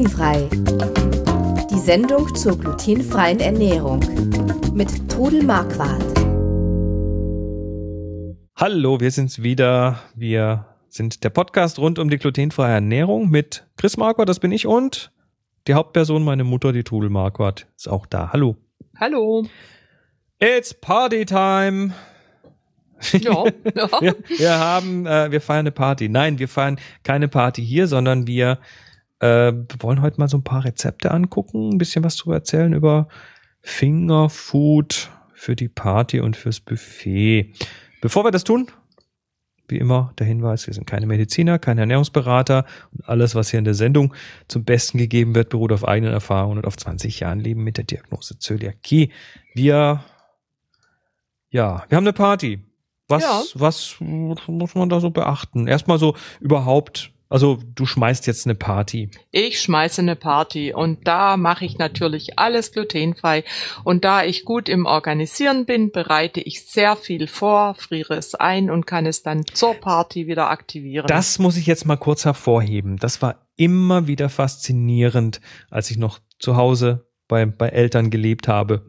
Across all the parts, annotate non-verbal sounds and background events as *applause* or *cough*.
Glutenfrei. Die Sendung zur glutenfreien Ernährung mit Trudel Marquardt. Hallo, wir sind's wieder. Wir sind der Podcast rund um die glutenfreie Ernährung mit Chris Marquardt, das bin ich und die Hauptperson, meine Mutter, die Trudel Marquardt, ist auch da. Hallo. Hallo. It's Party Time. Ja, *laughs* ja. Wir, wir haben, äh, wir feiern eine Party. Nein, wir feiern keine Party hier, sondern wir äh, wollen heute mal so ein paar Rezepte angucken, ein bisschen was drüber erzählen über Fingerfood für die Party und fürs Buffet. Bevor wir das tun, wie immer der Hinweis, wir sind keine Mediziner, keine Ernährungsberater und alles, was hier in der Sendung zum Besten gegeben wird, beruht auf eigenen Erfahrungen und auf 20 Jahren Leben mit der Diagnose Zöliakie. Wir, ja, wir haben eine Party. Was, Ja. was muss man da so beachten? Erstmal so überhaupt, also du schmeißt jetzt eine Party. Ich schmeiße eine Party und da mache ich natürlich alles glutenfrei. Und da ich gut im Organisieren bin, bereite ich sehr viel vor, friere es ein und kann es dann zur Party wieder aktivieren. Das muss ich jetzt mal kurz hervorheben. Das war immer wieder faszinierend, als ich noch zu Hause bei, bei Eltern gelebt habe,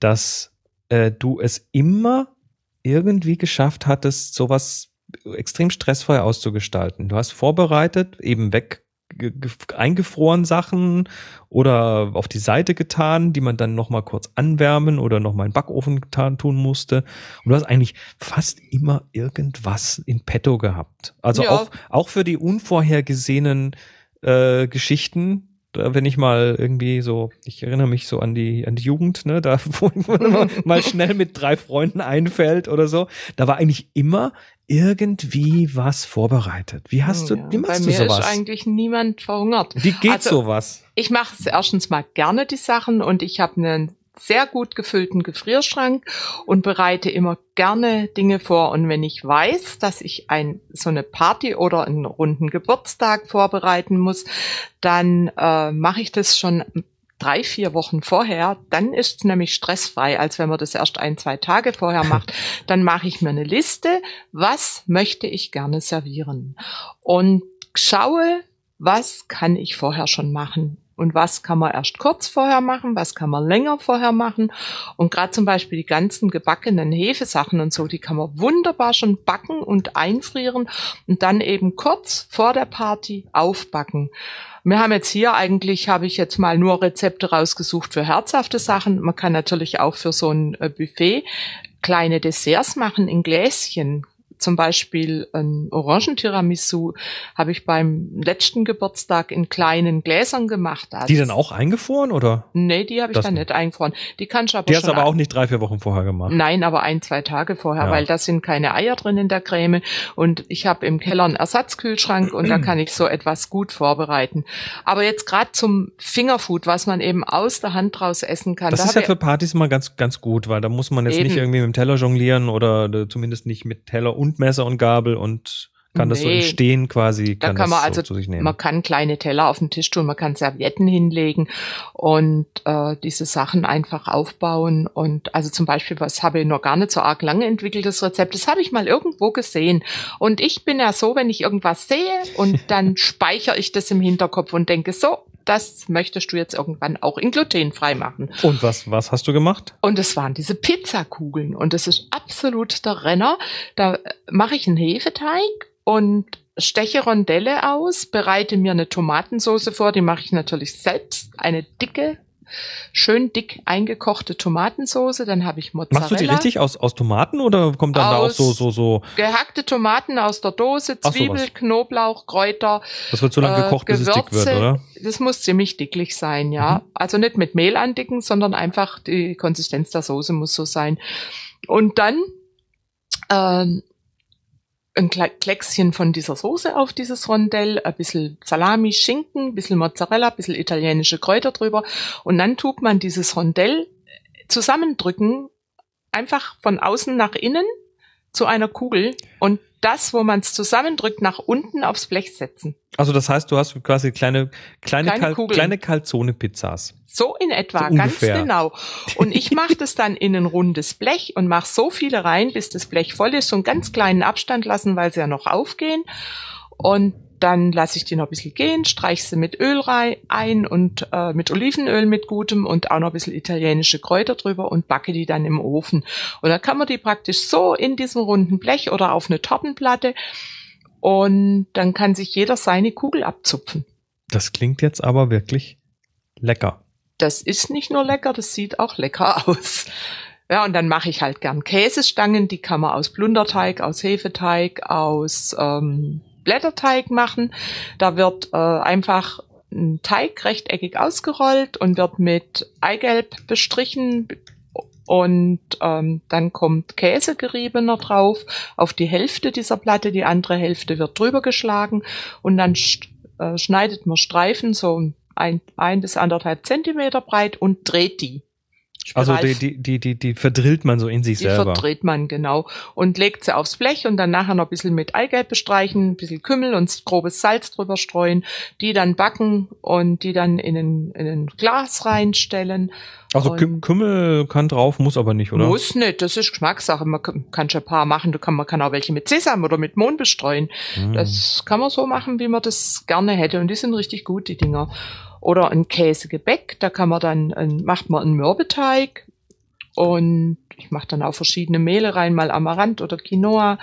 dass äh, du es immer irgendwie geschafft hattest, sowas extrem stressfrei auszugestalten. Du hast vorbereitet, eben weg ge- ge- eingefroren Sachen oder auf die Seite getan, die man dann noch mal kurz anwärmen oder noch mal in den Backofen getan, tun musste. Und du hast eigentlich fast immer irgendwas in petto gehabt. Also Ja. auch, auch für die unvorhergesehenen äh, Geschichten, wenn ich mal irgendwie so, ich erinnere mich so an die, an die Jugend, ne, da, *laughs* wo man mal schnell mit drei Freunden einfällt oder so, da war eigentlich immer irgendwie was vorbereitet. Wie hast du, Ja, wie Bei machst du mir sowas? ist eigentlich niemand verhungert. Wie geht Also- sowas? Ich mache es erstens mal gerne, die Sachen, und ich habe einen sehr gut gefüllten Gefrierschrank und bereite immer gerne Dinge vor. Und wenn ich weiß, dass ich ein, so eine Party oder einen runden Geburtstag vorbereiten muss, dann äh, mache ich das schon drei, vier Wochen vorher. Dann ist es nämlich stressfrei, als wenn man das erst ein, zwei Tage vorher macht. *laughs* Dann mache ich mir eine Liste, was möchte ich gerne servieren. Und schaue, was kann ich vorher schon machen und was kann man erst kurz vorher machen, was kann man länger vorher machen. Und gerade zum Beispiel die ganzen gebackenen Hefesachen und so, die kann man wunderbar schon backen und einfrieren und dann eben kurz vor der Party aufbacken. Wir haben jetzt hier eigentlich, habe ich jetzt mal nur Rezepte rausgesucht für herzhafte Sachen. Man kann natürlich auch für so ein äh, Buffet kleine Desserts machen in Gläschen. Zum Beispiel ein Orangentiramisu habe ich beim letzten Geburtstag in kleinen Gläsern gemacht. Da Die dann auch eingefroren oder? Nee, die habe ich Das dann nicht. eingefroren. Die kannst du aber Die hast aber ab- auch nicht drei, vier Wochen vorher gemacht. Nein, aber ein, zwei Tage vorher, Ja. weil da sind keine Eier drin in der Creme und ich habe im Keller einen Ersatzkühlschrank und da *clears throat* kann ich so etwas gut vorbereiten. Aber jetzt gerade zum Fingerfood, was man eben aus der Hand raus essen kann. Das da ist ja für Partys mal ganz, ganz gut, weil da muss man jetzt Eben. nicht irgendwie mit dem Teller jonglieren oder äh, zumindest nicht mit Teller und Messer und Gabel und kann das so im Nee. Stehen quasi, Da kann, kann das man also, so zu sich nehmen. man kann kleine Teller auf den Tisch tun, man kann Servietten hinlegen und äh, diese Sachen einfach aufbauen. Und also zum Beispiel, was habe ich noch gar nicht so arg lange entwickeltes Rezept, das habe ich mal irgendwo gesehen. Und ich bin ja so, wenn ich irgendwas sehe und *laughs* dann speichere ich das im Hinterkopf und denke, so, das möchtest du jetzt irgendwann auch in glutenfrei machen. und was, was hast du gemacht? Und es waren diese Pizzakugeln. Und das ist absolut der Renner. Da mache ich einen Hefeteig und steche Rondelle aus, bereite mir eine Tomatensauce vor. Die mache ich natürlich selbst. Eine dicke, schön dick eingekochte Tomatensauce. Dann habe ich Mozzarella. Machst du die richtig aus, aus Tomaten oder kommt dann da auch Aus- so, so, so, Gehackte Tomaten aus der Dose, Zwiebel, sowas. Knoblauch, Kräuter. das wird so lange äh, gekocht, bis es dick wird, oder? Das muss ziemlich dicklich sein, ja. Mhm. Also nicht mit Mehl andicken, sondern einfach die Konsistenz der Soße muss so sein. Und dann ähm, ein Kle- Kleckschen von dieser Soße auf dieses Rondell, ein bisschen Salami, Schinken, ein bisschen Mozzarella, ein bisschen italienische Kräuter drüber. Und dann tut man dieses Rondell zusammendrücken, einfach von außen nach innen zu einer Kugel und das, wo man es zusammendrückt, nach unten aufs Blech setzen. Also das heißt, du hast quasi kleine, kleine, Kleine Kal Kugeln. kleine Calzone-Pizzas. So in etwa, So ganz genau. Und ich *laughs* mache das dann in ein rundes Blech und mache so viele rein, bis das Blech voll ist, so einen ganz kleinen Abstand lassen, weil sie ja noch aufgehen. Und dann lasse ich die noch ein bisschen gehen, streiche sie mit Öl rein, ein und äh, mit Olivenöl mit gutem und auch noch ein bisschen italienische Kräuter drüber und backe die dann im Ofen. Und dann kann man die praktisch so in diesem runden Blech oder auf eine Tortenplatte und dann kann sich jeder seine Kugel abzupfen. Das klingt jetzt aber wirklich lecker. Das ist nicht nur lecker, das sieht auch lecker *laughs* aus. Ja, und dann mache ich halt gern Käsestangen, die kann man aus Plunderteig, aus Hefeteig, aus ähm, Blätterteig machen. Da wird äh, einfach ein Teig rechteckig ausgerollt und wird mit Eigelb bestrichen und ähm, dann kommt Käsegeriebener drauf auf die Hälfte dieser Platte, die andere Hälfte wird drüber geschlagen und dann sch äh, schneidet man Streifen so ein, ein bis anderthalb Zentimeter breit und dreht die. Also die, die, die, die, die verdrillt man so in sich die selber. Die verdreht man, genau. Und legt sie aufs Blech und dann nachher noch ein bisschen mit Eigelb bestreichen, ein bisschen Kümmel und grobes Salz drüber streuen, die dann backen und die dann in ein, in ein Glas reinstellen. Also und Kümmel kann drauf, muss aber nicht, oder? Muss nicht, das ist Geschmackssache. Man kann schon ein paar machen. Du kann, man kann auch welche mit Sesam oder mit Mohn bestreuen. Mm. Das kann man so machen, wie man das gerne hätte. Und die sind richtig gut, die Dinger. Oder ein Käsegebäck, da kann man dann, macht man einen Mürbeteig und ich mache dann auch verschiedene Mehle rein, mal Amaranth oder Quinoa.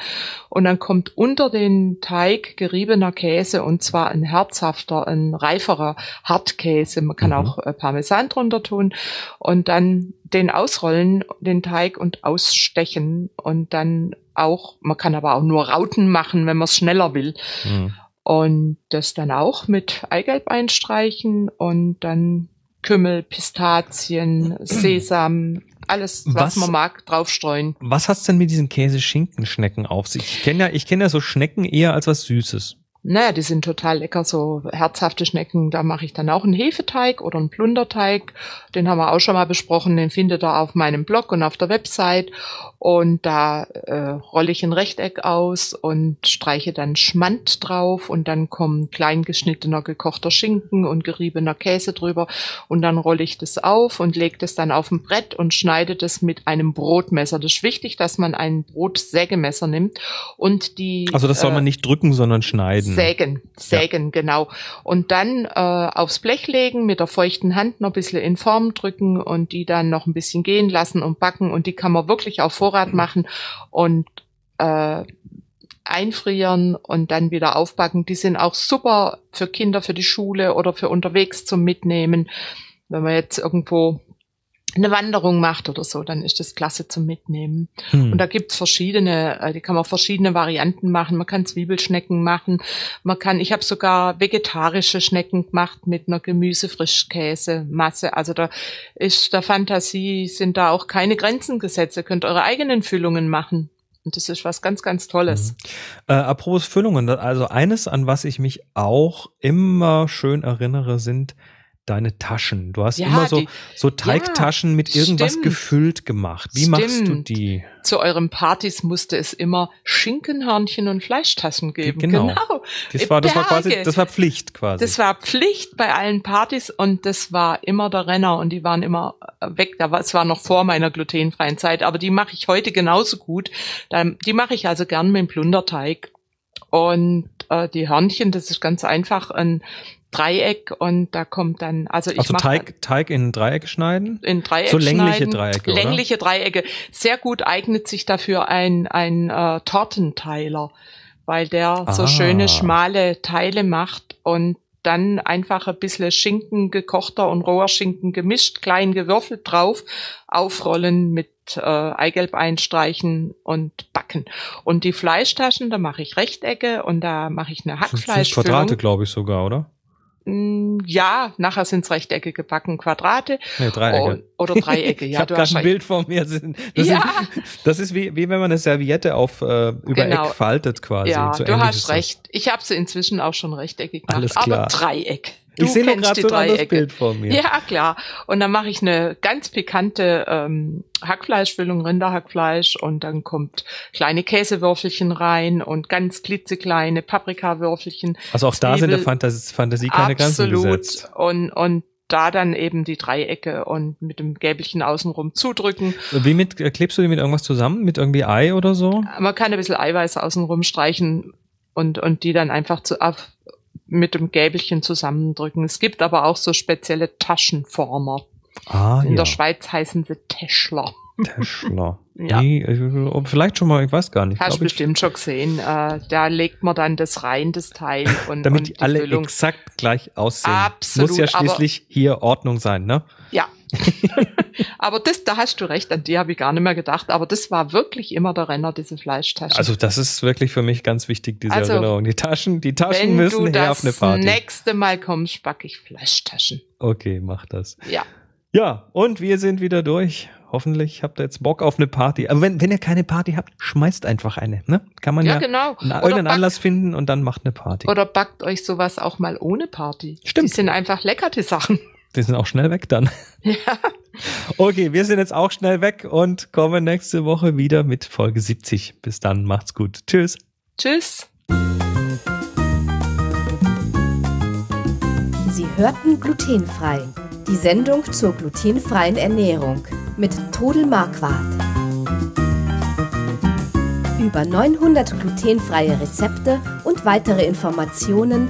Und dann kommt unter den Teig geriebener Käse und zwar ein herzhafter, ein reiferer Hartkäse. Man kann mhm. auch äh, Parmesan drunter tun und dann den ausrollen, den Teig und ausstechen und dann auch, man kann aber auch nur Rauten machen, wenn man es schneller will. Mhm. Und das dann auch mit Eigelb einstreichen und dann Kümmel, Pistazien, *clears throat* Sesam, alles, was, was, man mag, draufstreuen. Was hat's denn mit diesen Käse-Schinkenschnecken auf sich? Ich kenne ja, ich kenne ja so Schnecken eher als was Süßes. Naja, die sind total lecker, so herzhafte Schnecken. Da mache ich dann auch einen Hefeteig oder einen Plunderteig. Den haben wir auch schon mal besprochen. Den findet ihr auf meinem Blog und auf der Website. Und da äh, rolle ich ein Rechteck aus und streiche dann Schmand drauf und dann kommen klein geschnittener gekochter Schinken und geriebener Käse drüber. Und dann rolle ich das auf und lege das dann auf ein Brett und schneide das mit einem Brotmesser. Das ist wichtig, dass man ein Brotsägemesser nimmt und die. Also das soll man äh, nicht drücken, sondern schneiden. Sägen, sägen, ja. genau. Und dann äh, aufs Blech legen, mit der feuchten Hand noch ein bisschen in Form drücken und die dann noch ein bisschen gehen lassen und backen. Und die kann man wirklich auf Vorrat machen und äh, einfrieren und dann wieder aufbacken. Die sind auch super für Kinder, für die Schule oder für unterwegs zum Mitnehmen. Wenn man jetzt irgendwo eine Wanderung macht oder so, dann ist das klasse zum Mitnehmen. Hm. Und da gibt's verschiedene, äh, die kann man verschiedene Varianten machen. Man kann Zwiebelschnecken machen. Man kann, ich habe sogar vegetarische Schnecken gemacht mit einer Gemüsefrischkäse-Masse. Also da ist der Fantasie, sind da auch keine Grenzen gesetzt. Ihr könnt eure eigenen Füllungen machen. Und das ist was ganz, ganz Tolles. Mhm. Äh, apropos Füllungen, also eines, an was ich mich auch immer schön erinnere, sind deine Taschen. Du hast ja, immer so, die, so Teigtaschen ja, mit irgendwas stimmt. gefüllt gemacht. Wie stimmt. machst du die? Zu euren Partys musste es immer Schinkenhörnchen und Fleischtaschen geben. Genau. genau. Das war, das war quasi, das war Pflicht quasi. Das war Pflicht bei allen Partys und das war immer der Renner und die waren immer weg. Da war, es war noch vor meiner glutenfreien Zeit, aber die mache ich heute genauso gut. Die mache ich also gern mit dem Plunderteig. Und äh, die Hörnchen, das ist ganz einfach ein Dreieck und da kommt dann, also ich also Teig, Teig in Dreieck schneiden? In Dreieck So längliche schneiden, Dreiecke, oder? Längliche Dreiecke. Sehr gut eignet sich dafür ein, ein äh, Tortenteiler, weil der ah. so schöne schmale Teile macht und dann einfach ein bisschen Schinken, gekochter und roher Schinken gemischt, klein gewürfelt drauf, aufrollen mit äh, Eigelb einstreichen und backen. Und die Fleischtaschen, da mache ich Rechtecke und da mache ich eine Hackfleischfüllung. Quadrate, glaube ich sogar, oder? Mm, ja, nachher sind's Rechteckige gebacken, Quadrate. Nee, Dreiecke. Oder Dreiecke, *laughs* ja. ich habe gerade ein Bild vor mir. Das, ja. Sind, das ist wie, wie wenn man eine Serviette auf äh, über genau. Eck faltet quasi. Ja, so du hast recht. Ich habe sie inzwischen auch schon rechteckig gemacht, Alles klar. aber Dreieck. Du ich sehe noch gerade so ein anderes Bild vor mir. Ja, klar. Und dann mache ich eine ganz pikante ähm, Hackfleischfüllung, Rinderhackfleisch und dann kommt kleine Käsewürfelchen rein und ganz klitzekleine Paprikawürfelchen. Also auch Zwiebel. da sind der Fantasie, Fantasie keine Absolut. Grenzen gesetzt. Und, und da dann eben die Dreiecke und mit dem Gäbelchen außenrum zudrücken. Wie mit, klebst du die mit irgendwas zusammen? Mit irgendwie Ei oder so? Man kann ein bisschen Eiweiß außenrum streichen und, und die dann einfach zu, auf, mit dem Gäbelchen zusammendrücken. Es gibt aber auch so spezielle Taschenformer. Ah, In ja. der Schweiz heißen sie Täschler. Teschler. *laughs* Ja. Äh, vielleicht schon mal, ich weiß gar nicht. Hast du ich, bestimmt schon gesehen. Äh, da legt man dann das rein, das Teil. *laughs* Und, damit und die alle Füllung. exakt gleich aussehen. Absolut, Muss ja schließlich hier Ordnung sein, ne? Ja. *laughs* aber das, da hast du recht, an die habe ich gar nicht mehr gedacht. Aber das war wirklich immer der Renner, diese Fleischtaschen. Also das ist wirklich für mich ganz wichtig, diese Also, Erinnerung. Die Taschen, die Taschen Wenn müssen du her auf eine das Party. nächste Mal kommst, backe ich Fleischtaschen. Okay, mach das. Ja. Ja, und wir sind wieder durch. Hoffentlich habt ihr jetzt Bock auf eine Party. Aber wenn, wenn ihr keine Party habt, schmeißt einfach eine. Ne? Kann man Ja, ja, genau. einen- Oder irgendeinen backt- Anlass finden und dann macht eine Party. Oder backt euch sowas auch mal ohne Party. Stimmt. Die sind einfach lecker, die Sachen. Die sind auch schnell weg dann. *laughs* Ja. Okay, wir sind jetzt auch schnell weg und kommen nächste Woche wieder mit Folge 70. Bis dann, macht's gut. Tschüss. Tschüss. Sie hörten glutenfrei. Die Sendung zur glutenfreien Ernährung mit Todel Marquardt. Über 900 glutenfreie Rezepte und weitere Informationen